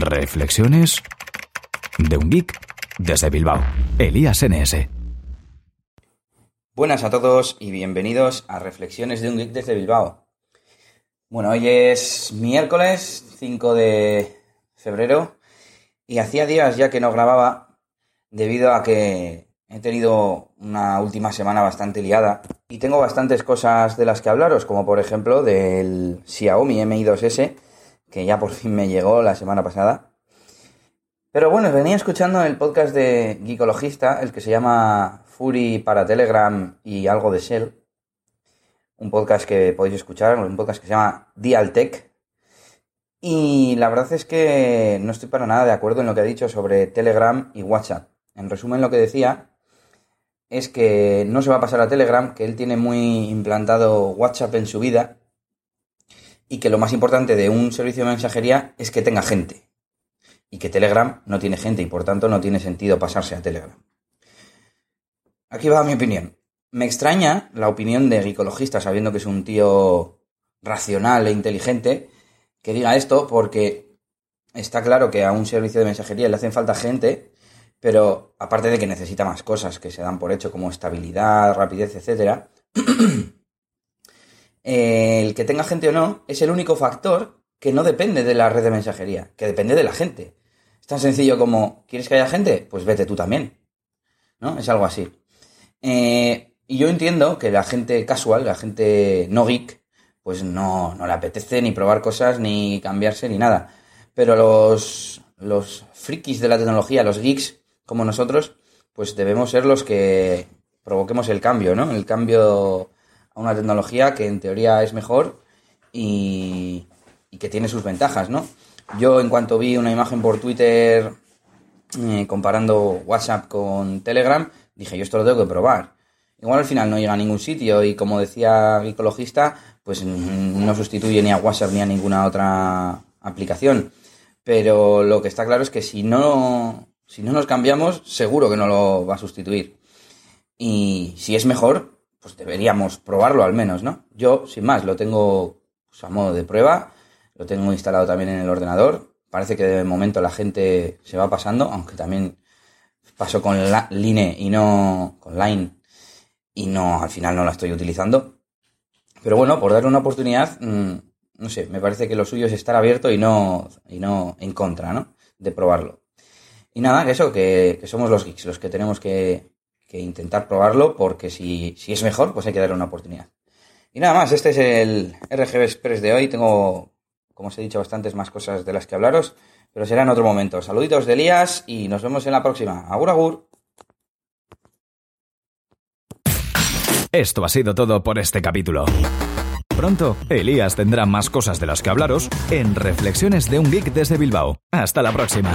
Reflexiones de un geek desde Bilbao. Elías NS. Buenas a todos y bienvenidos a Reflexiones de un geek desde Bilbao. Bueno, hoy es miércoles 5 de febrero y hacía días ya que no grababa debido a que he tenido una última semana bastante liada y tengo bastantes cosas de las que hablaros, como por ejemplo del Xiaomi Mi 2S que ya por fin me llegó la semana pasada. Pero bueno, venía escuchando el podcast de Geekologista, el que se llama Fury para Telegram y algo de Shell. Un podcast que podéis escuchar, un podcast que se llama Dialtech. Y la verdad es que no estoy para nada de acuerdo en lo que ha dicho sobre Telegram y WhatsApp. En resumen, lo que decía es que no se va a pasar a Telegram, que él tiene muy implantado WhatsApp en su vida y que lo más importante de un servicio de mensajería es que tenga gente. Y que Telegram no tiene gente y por tanto no tiene sentido pasarse a Telegram. Aquí va mi opinión. Me extraña la opinión de Gicologista, sabiendo que es un tío racional e inteligente, que diga esto porque está claro que a un servicio de mensajería le hacen falta gente, pero aparte de que necesita más cosas que se dan por hecho como estabilidad, rapidez, etcétera, el que tenga gente o no es el único factor que no depende de la red de mensajería, que depende de la gente. Es tan sencillo como, ¿quieres que haya gente? Pues vete tú también. ¿No? Es algo así. Eh, y yo entiendo que la gente casual, la gente no geek, pues no, no le apetece ni probar cosas, ni cambiarse, ni nada. Pero los, los frikis de la tecnología, los geeks como nosotros, pues debemos ser los que provoquemos el cambio, ¿no? El cambio a una tecnología que en teoría es mejor y, que tiene sus ventajas, ¿no? Yo en cuanto vi una imagen por Twitter eh, comparando WhatsApp con Telegram, dije, yo esto lo tengo que probar. Igual al final no llega a ningún sitio y como decía el ecologista, pues no sustituye ni a WhatsApp ni a ninguna otra aplicación. Pero lo que está claro es que si no, si no nos cambiamos, seguro que no lo va a sustituir. Y si es mejor, pues deberíamos probarlo al menos, ¿no? Yo, sin más, lo tengo pues, a modo de prueba, lo tengo instalado también en el ordenador. Parece que de momento la gente se va pasando, aunque también pasó con la, Line y no con Line y no al final no la estoy utilizando. Pero bueno, por darle una oportunidad, mm, no sé, me parece que lo suyo es estar abierto y no, y no en contra, ¿no? De probarlo. Y nada, que eso, que, que somos los geeks los que tenemos que, que intentar probarlo porque si, si es mejor, pues hay que darle una oportunidad. Y nada más, este es el RGB Express de hoy. Tengo, como os he dicho, bastantes más cosas de las que hablaros, pero será en otro momento. Saluditos de Elías y nos vemos en la próxima. Agur, agur. Esto ha sido todo por este capítulo. Pronto, Elías tendrá más cosas de las que hablaros en Reflexiones de un Geek desde Bilbao. Hasta la próxima.